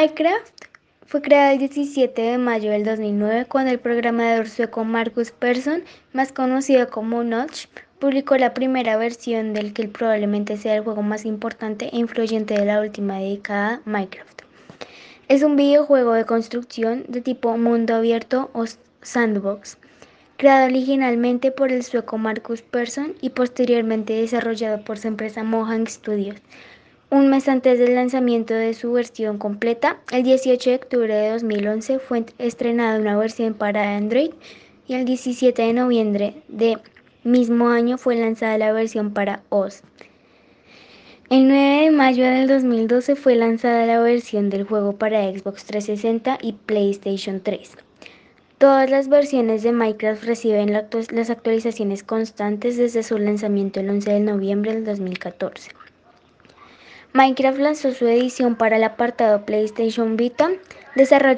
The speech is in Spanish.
Minecraft fue creado el 17 de mayo del 2009 cuando el programador sueco Marcus Persson, más conocido como Notch, publicó la primera versión del que probablemente sea el juego más importante e influyente de la última década, Minecraft. Es un videojuego de construcción de tipo mundo abierto o sandbox, creado originalmente por el sueco Marcus Persson y posteriormente desarrollado por su empresa Mojang Studios. Un mes antes del lanzamiento de su versión completa, el 18 de octubre de 2011 fue estrenada una versión para Android y el 17 de noviembre de mismo año fue lanzada la versión para OS. El 9 de mayo del 2012 fue lanzada la versión del juego para Xbox 360 y PlayStation 3. Todas las versiones de Minecraft reciben las actualizaciones constantes desde su lanzamiento el 11 de noviembre del 2014. Minecraft lanzó su edición para el apartado PlayStation Vita, desarrollada